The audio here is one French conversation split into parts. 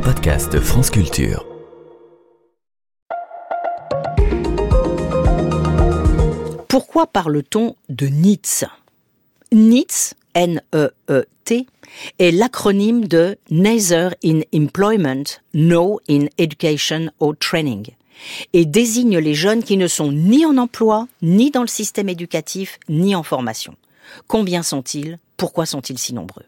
podcast France Culture. Pourquoi parle-t-on de NEETs NEETs, N-E-E-T, est l'acronyme de Neither in Employment, No in Education or Training et désigne les jeunes qui ne sont ni en emploi, ni dans le système éducatif, ni en formation. Combien sont-ils? Pourquoi sont-ils si nombreux?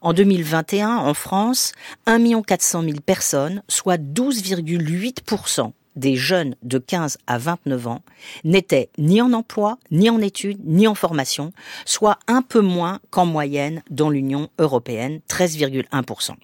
En 2021, en France, 1 400 000 personnes, soit 12,8% des jeunes de 15 à 29 ans, n'étaient ni en emploi, ni en études, ni en formation, soit un peu moins qu'en moyenne dans l'Union européenne, 13,1%.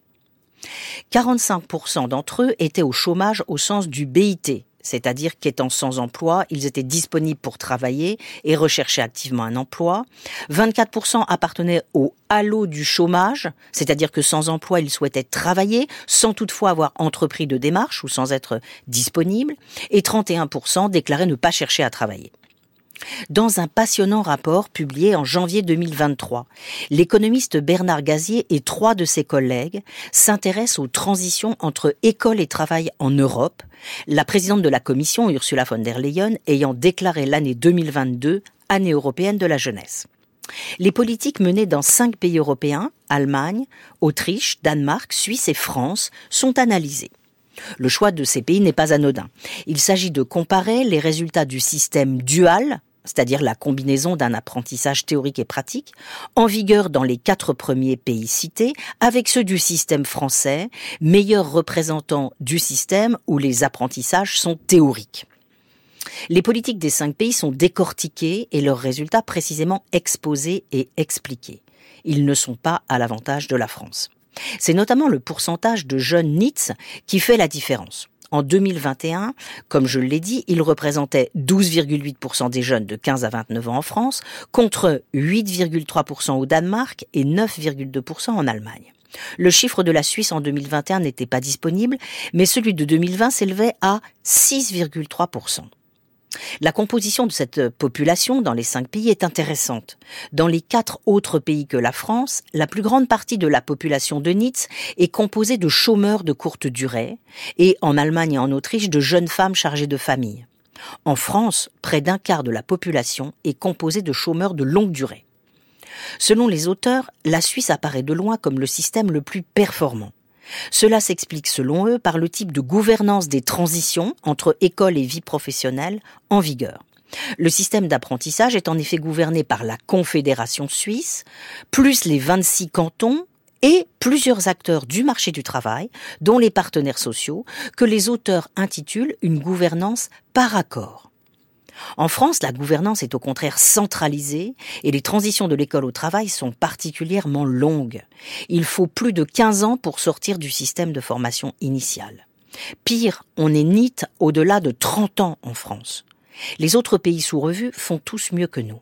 45% d'entre eux étaient au chômage au sens du BIT, c'est-à-dire qu'étant sans emploi, ils étaient disponibles pour travailler et rechercher activement un emploi. 24% appartenaient au halo du chômage, c'est-à-dire que sans emploi, ils souhaitaient travailler sans toutefois avoir entrepris de démarche ou sans être disponibles. Et 31% déclaraient ne pas chercher à travailler. Dans un passionnant rapport publié en janvier 2023, l'économiste Bernard Gazier et trois de ses collègues s'intéressent aux transitions entre école et travail en Europe, la présidente de la commission, Ursula von der Leyen, ayant déclaré l'année 2022 année européenne de la jeunesse. Les politiques menées dans cinq pays européens, Allemagne, Autriche, Danemark, Suisse et France, sont analysées. Le choix de ces pays n'est pas anodin. Il s'agit de comparer les résultats du système dual, c'est-à-dire la combinaison d'un apprentissage théorique et pratique, en vigueur dans les quatre premiers pays cités, avec ceux du système français, meilleur représentant du système où les apprentissages sont théoriques. Les politiques des cinq pays sont décortiquées et leurs résultats précisément exposés et expliqués. Ils ne sont pas à l'avantage de la France. C'est notamment le pourcentage de jeunes NITS qui fait la différence. En 2021, comme je l'ai dit, il représentait 12,8% des jeunes de 15 à 29 ans en France, contre 8,3% au Danemark et 9,2% en Allemagne. Le chiffre de la Suisse en 2021 n'était pas disponible, mais celui de 2020 s'élevait à 6,3%. La composition de cette population dans les cinq pays est intéressante. Dans les quatre autres pays que la France, la plus grande partie de la population de Nitz est composée de chômeurs de courte durée et en Allemagne et en Autriche de jeunes femmes chargées de famille. En France, près d'un quart de la population est composée de chômeurs de longue durée. Selon les auteurs, la Suisse apparaît de loin comme le système le plus performant. Cela s'explique selon eux par le type de gouvernance des transitions entre école et vie professionnelle en vigueur. Le système d'apprentissage est en effet gouverné par la Confédération suisse, plus les 26 cantons et plusieurs acteurs du marché du travail, dont les partenaires sociaux, que les auteurs intitulent une gouvernance par accord. En France, la gouvernance est au contraire centralisée et les transitions de l'école au travail sont particulièrement longues. Il faut plus de 15 ans pour sortir du système de formation initiale. Pire, on est NIT au-delà de 30 ans en France. Les autres pays sous revue font tous mieux que nous.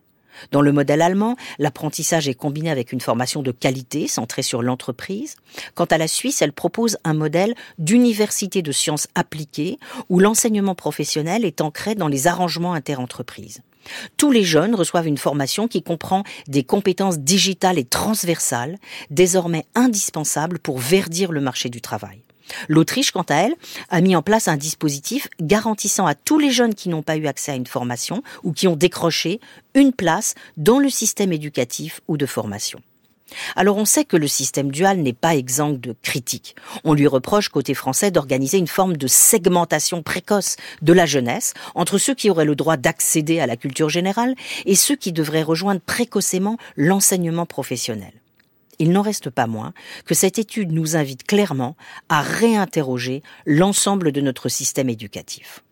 Dans le modèle allemand, l'apprentissage est combiné avec une formation de qualité centrée sur l'entreprise. Quant à la Suisse, elle propose un modèle d'université de sciences appliquées où l'enseignement professionnel est ancré dans les arrangements interentreprises. Tous les jeunes reçoivent une formation qui comprend des compétences digitales et transversales, désormais indispensables pour verdir le marché du travail. L'Autriche, quant à elle, a mis en place un dispositif garantissant à tous les jeunes qui n'ont pas eu accès à une formation ou qui ont décroché une place dans le système éducatif ou de formation. Alors on sait que le système dual n'est pas exempt de critiques. On lui reproche côté français d'organiser une forme de segmentation précoce de la jeunesse entre ceux qui auraient le droit d'accéder à la culture générale et ceux qui devraient rejoindre précocement l'enseignement professionnel il n'en reste pas moins que cette étude nous invite clairement à réinterroger l'ensemble de notre système éducatif.